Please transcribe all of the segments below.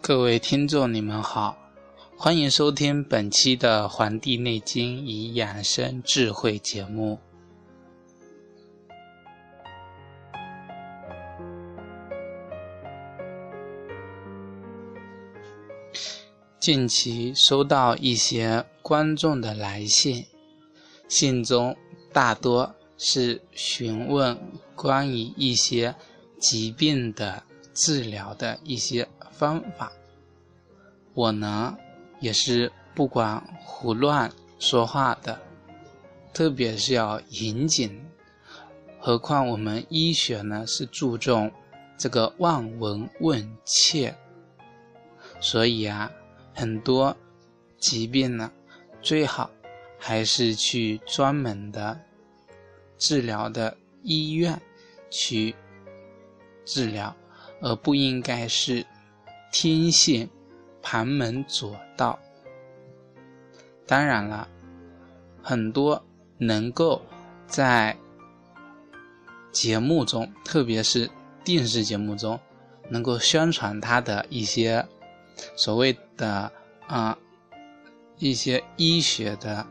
各位听众，你们好，欢迎收听本期的《黄帝内经与养生智慧》节目。近期收到一些观众的来信，信中大多是询问关于一些疾病的治疗的一些。方法，我呢也是不管胡乱说话的，特别是要严谨。何况我们医学呢是注重这个望闻问切，所以啊，很多疾病呢，最好还是去专门的治疗的医院去治疗，而不应该是。听信旁门左道，当然了，很多能够在节目中，特别是电视节目中，能够宣传他的一些所谓的啊一些医学的，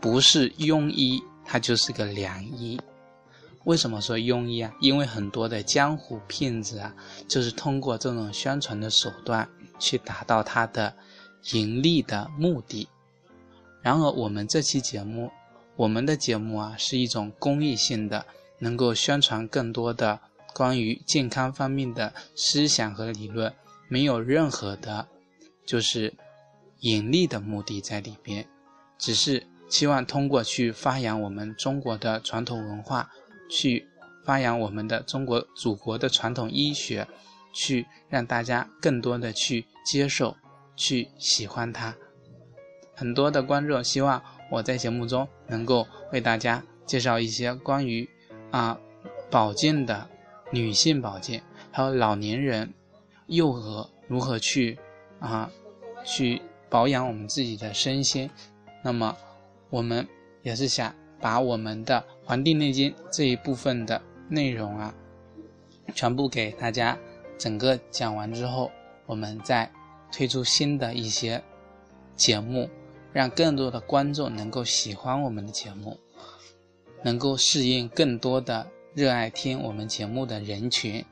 不是庸医，他就是个良医。为什么说庸医啊？因为很多的江湖骗子啊，就是通过这种宣传的手段去达到他的盈利的目的。然而，我们这期节目，我们的节目啊，是一种公益性的，能够宣传更多的关于健康方面的思想和理论，没有任何的，就是盈利的目的在里边，只是希望通过去发扬我们中国的传统文化。去发扬我们的中国祖国的传统医学，去让大家更多的去接受，去喜欢它。很多的观众希望我在节目中能够为大家介绍一些关于啊保健的女性保健，还有老年人、幼儿如何去啊去保养我们自己的身心。那么我们也是想。把我们的《黄帝内经》这一部分的内容啊，全部给大家整个讲完之后，我们再推出新的一些节目，让更多的观众能够喜欢我们的节目，能够适应更多的热爱听我们节目的人群。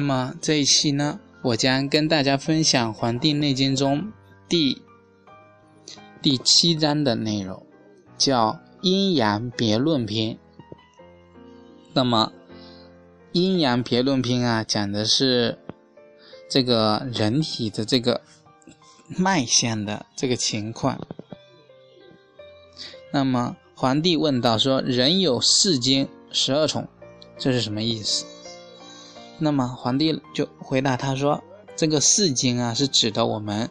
那么这一期呢，我将跟大家分享《黄帝内经》中第第七章的内容，叫《阴阳别论篇》。那么《阴阳别论篇》啊，讲的是这个人体的这个脉象的这个情况。那么皇帝问道说：“人有四经十二宠，这是什么意思？”那么皇帝就回答他说：“这个四经啊，是指的我们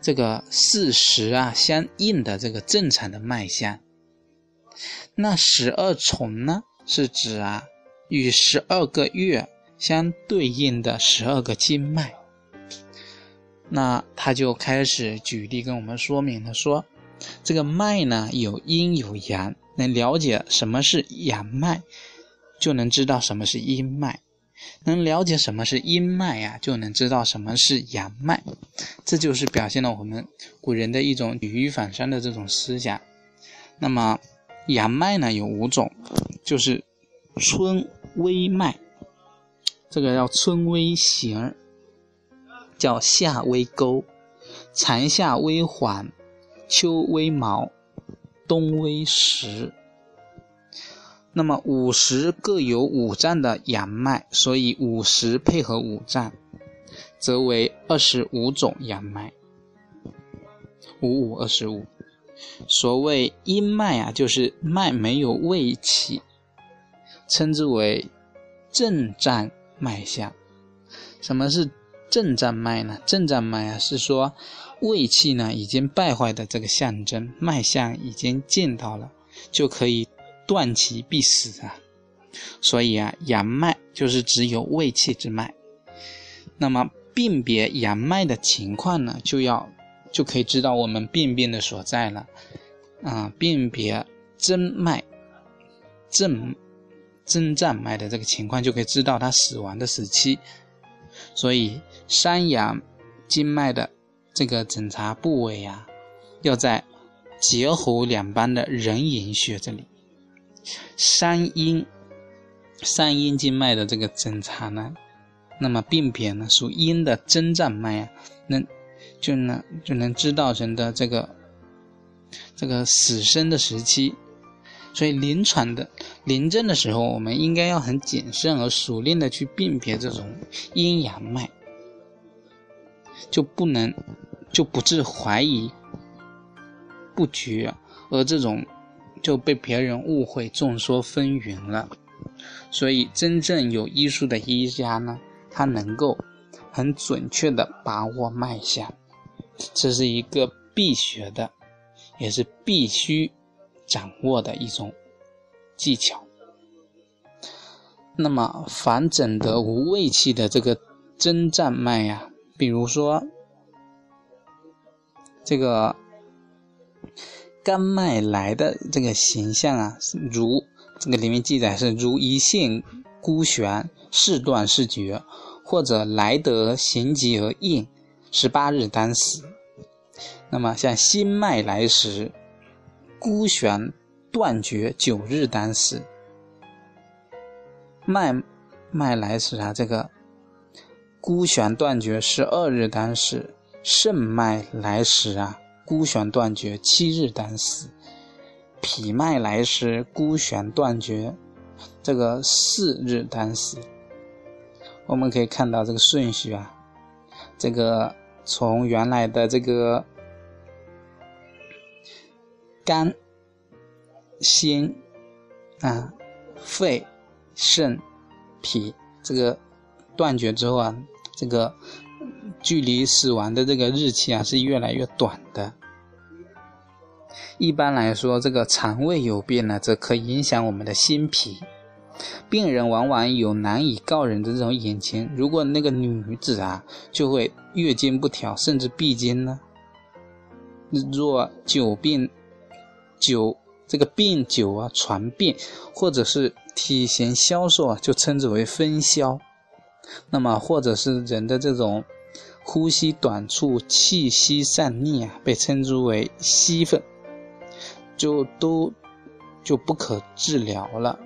这个四时啊相应的这个正常的脉象。那十二重呢，是指啊与十二个月相对应的十二个经脉。那他就开始举例跟我们说明了，说这个脉呢有阴有阳，能了解什么是阳脉，就能知道什么是阴脉。”能了解什么是阴脉呀，就能知道什么是阳脉，这就是表现了我们古人的一种举一反三的这种思想。那么阳脉呢有五种，就是春微脉，这个叫春微行，叫夏微勾，长夏微缓，秋微毛，冬微实。那么五十各有五脏的阳脉，所以五十配合五脏，则为二十五种阳脉。五五二十五。所谓阴脉啊，就是脉没有胃气，称之为正脏脉象。什么是正脏脉呢？正脏脉啊，是说胃气呢已经败坏的这个象征，脉象已经见到了，就可以。断其必死啊！所以啊，阳脉就是只有胃气之脉。那么，辨别阳脉的情况呢，就要就可以知道我们病变的所在了。啊，辨别真脉、正真脏脉的这个情况，就可以知道他死亡的时期。所以，山阳经脉的这个诊查部位呀，要在结喉两端的人迎穴这里。三阴、三阴经脉的这个诊查呢，那么辨别呢，属阴的真战脉啊，能就能就能知道人的这个这个死生的时期。所以临床的临症的时候，我们应该要很谨慎而熟练的去辨别这种阴阳脉，就不能就不致怀疑不决，而这种就被别人误会众说纷纭了。所以真正有医术的医家呢，他能够很准确的把握脉象，这是一个必学的，也是必须。掌握的一种技巧。那么，反诊得无胃气的这个征战脉呀，比如说这个肝脉来的这个形象啊，如这个里面记载是如一线孤悬，事断事绝，或者来得行疾而应，十八日当死。那么，像心脉来时。孤悬断绝九日当死，脉脉来时啊，这个孤悬断绝十二日当死；肾脉来时啊，孤悬断绝七日当死；脾脉来时孤悬断绝这个四日当死。我们可以看到这个顺序啊，这个从原来的这个。肝、心啊、肺、肾、脾，这个断绝之后啊，这个距离死亡的这个日期啊是越来越短的。一般来说，这个肠胃有病呢，则可影响我们的心脾。病人往往有难以告人的这种眼情，如果那个女子啊，就会月经不调，甚至闭经呢。若久病。久这个病久啊，传病，或者是体型消瘦啊，就称之为风消。那么，或者是人的这种呼吸短促、气息散逆啊，被称之为息愤，就都就不可治疗了。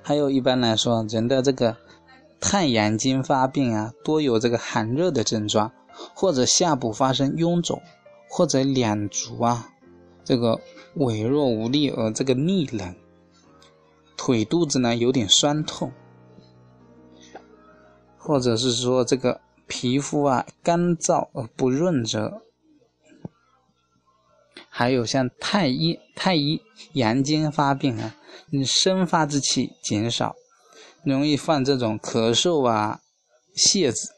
还有一般来说，人的这个太阳经发病啊，多有这个寒热的症状，或者下部发生臃肿。或者两足啊，这个痿弱无力而这个逆冷，腿肚子呢有点酸痛，或者是说这个皮肤啊干燥而不润泽，还有像太阴太阴阳经发病啊，你生发之气减少，容易犯这种咳嗽啊、泻子，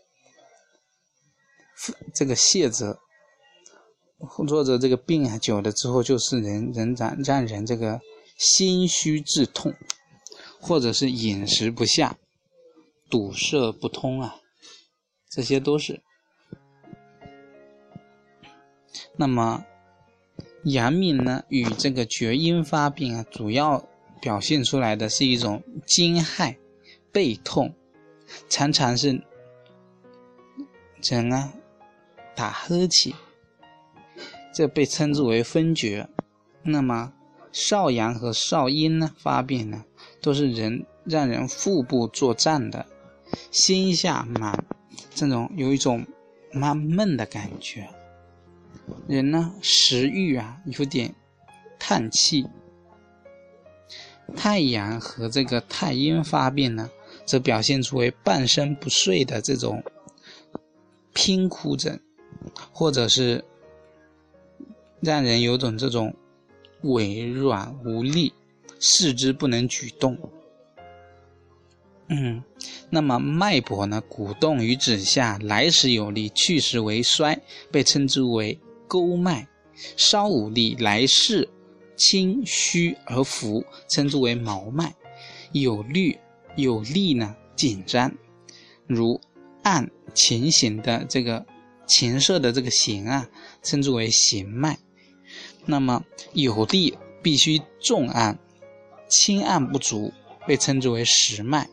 这个泻子。或者这个病啊久了之后，就是人人让让人这个心虚致痛，或者是饮食不下、堵塞不通啊，这些都是。那么阳明呢，与这个厥阴发病啊，主要表现出来的是一种惊骇、背痛，常常是人啊打呵欠。这被称之为风厥。那么少阳和少阴呢发病呢，都是人让人腹部作胀的，心下满这种有一种闷闷的感觉。人呢食欲啊有点叹气。太阳和这个太阴发病呢，则表现出为半身不遂的这种拼哭症，或者是。让人有种这种萎软无力，四肢不能举动。嗯，那么脉搏呢？鼓动于指下，来时有力，去时为衰，被称之为沟脉；稍无力，来势轻虚而浮，称之为毛脉；有律有力呢，紧张，如按琴弦的这个琴瑟的这个弦啊，称之为弦脉。那么有力必须重按，轻按不足，被称之为实脉。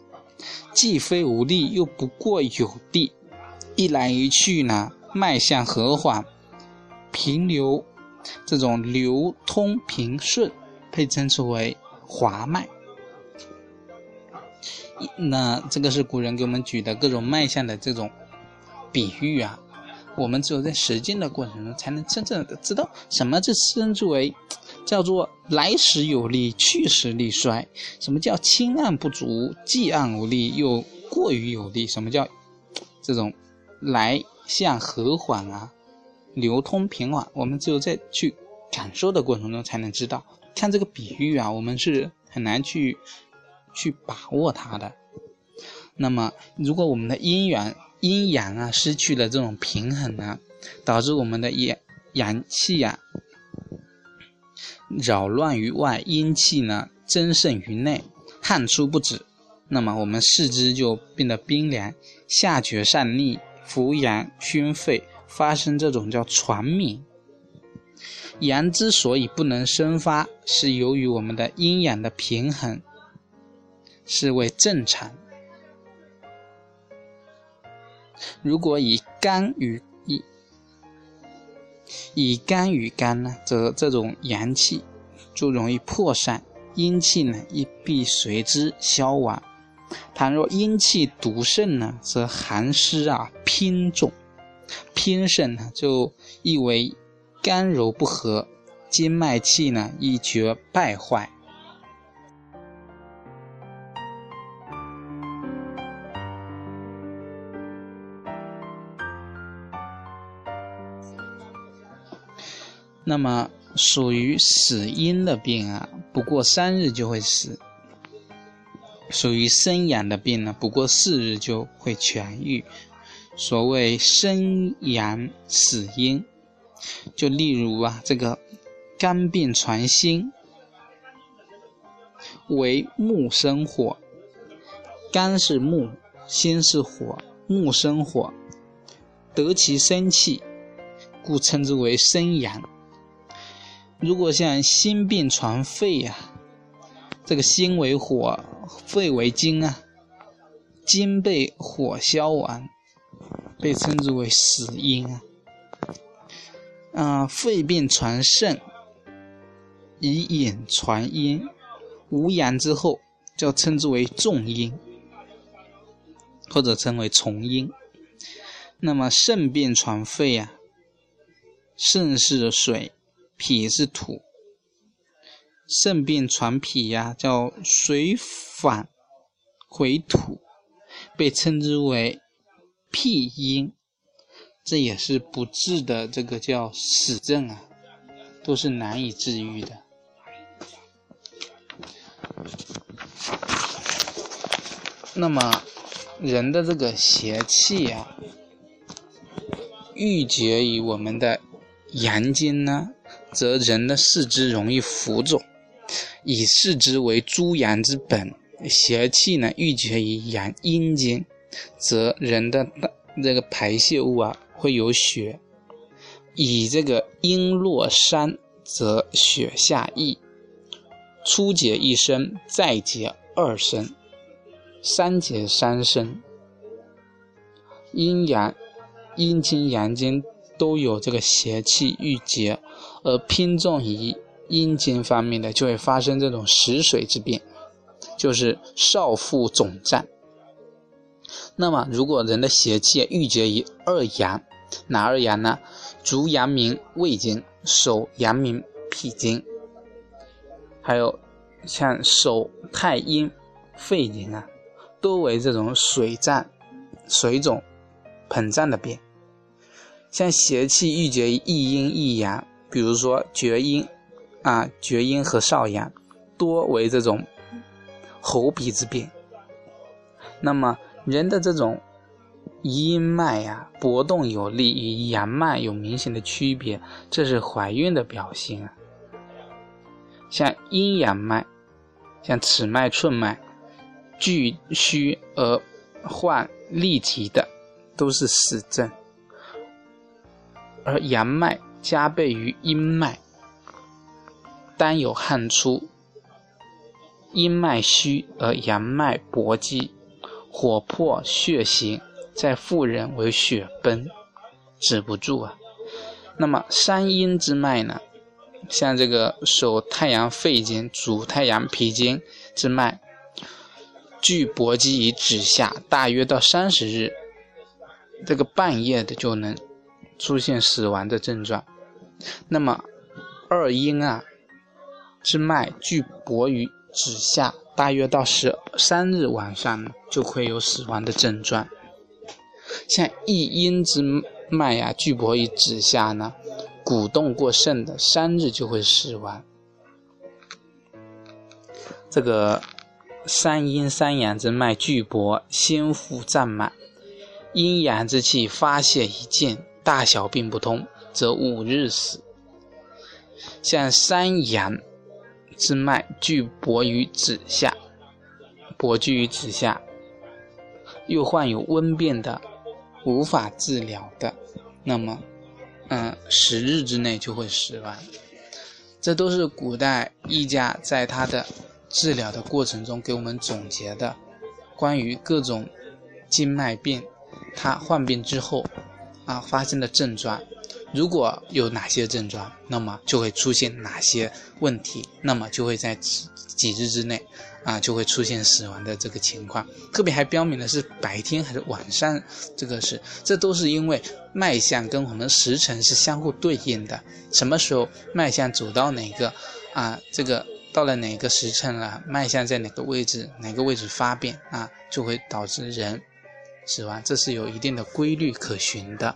既非无力，又不过有力，一来一去呢，脉象和缓，平流，这种流通平顺，被称之为滑脉。那这个是古人给我们举的各种脉象的这种比喻啊。我们只有在实践的过程中，才能真正的知道什么这称之为叫做来时有力，去时力衰。什么叫轻按不足，既按无力，又过于有力？什么叫这种来向和缓啊，流通平缓？我们只有在去感受的过程中，才能知道。看这个比喻啊，我们是很难去去把握它的。那么，如果我们的阴阳阴阳啊失去了这种平衡呢，导致我们的阳阳气呀扰乱于外，阴气呢增盛于内，汗出不止，那么我们四肢就变得冰凉，下厥上逆，扶阳熏肺，发生这种叫传敏。阳之所以不能生发，是由于我们的阴阳的平衡是为正常。如果以肝与以以肝与肝呢，则这种阳气就容易破散，阴气呢亦必随之消亡。倘若阴气独盛呢，则寒湿啊偏重，偏肾呢就意为肝柔不和，经脉气呢亦觉败坏。那么属于死阴的病啊，不过三日就会死；属于生阳的病呢，不过四日就会痊愈。所谓生阳死阴，就例如啊，这个肝病传心，为木生火，肝是木，心是火，木生火，得其生气，故称之为生阳。如果像心病传肺呀，这个心为火，肺为金啊，金被火消完，被称之为死阴啊。啊，肺病传肾，以引传阴，无阳之后，就称之为重阴，或者称为重阴。那么肾病传肺呀，肾是水。脾是土，肾病传脾呀，叫水返回土，被称之为辟阴，这也是不治的，这个叫死症啊，都是难以治愈的。那么人的这个邪气呀，郁结于我们的阳经呢。则人的四肢容易浮肿，以四肢为诸阳之本，邪气呢郁结于阳阴经，则人的这个排泄物啊会有血，以这个阴落山，则血下溢，初结一生，再结二生，三结三生，阴阳阴经阳经都有这个邪气郁结。而偏重于阴经方面的，就会发生这种食水之病，就是少腹肿胀。那么，如果人的邪气郁结于二阳，哪二阳呢？足阳明胃经，手阳明脾经，还有像手太阴肺经啊，多为这种水胀、水肿、膨胀的病。像邪气郁结于一阴一阳。比如说厥阴，啊，厥阴和少阳，多为这种喉鼻之病。那么人的这种阴脉呀，搏动有力，与阳脉有明显的区别，这是怀孕的表现啊。像阴阳脉，像尺脉、寸脉，巨虚而患痢疾的，都是死症。而阳脉加倍于阴脉，单有汗出，阴脉虚而阳脉搏积，火破血行，在妇人为血崩，止不住啊。那么三阴之脉呢？像这个手太阳肺经、足太阳脾经之脉，距搏积于指下，大约到三十日，这个半夜的就能。出现死亡的症状，那么二阴啊之脉距搏于指下，大约到十三日晚上，就会有死亡的症状。像一阴之脉呀，巨搏于指下呢，鼓动过盛的，三日就会死亡。这个三阴三阳之脉巨搏，先腹胀满，阴阳之气发泄一尽。大小并不通，则五日死。像三阳之脉聚搏于指下，搏聚于指下，又患有温变的，无法治疗的，那么，嗯，十日之内就会死亡。这都是古代医家在他的治疗的过程中给我们总结的，关于各种经脉病，他患病之后。啊，发生的症状，如果有哪些症状，那么就会出现哪些问题，那么就会在几几日之内，啊，就会出现死亡的这个情况。特别还标明的是白天还是晚上，这个是，这都是因为脉象跟我们时辰是相互对应的。什么时候脉象走到哪个，啊，这个到了哪个时辰了，脉象在哪个位置，哪个位置发病啊，就会导致人。死亡，这是有一定的规律可循的。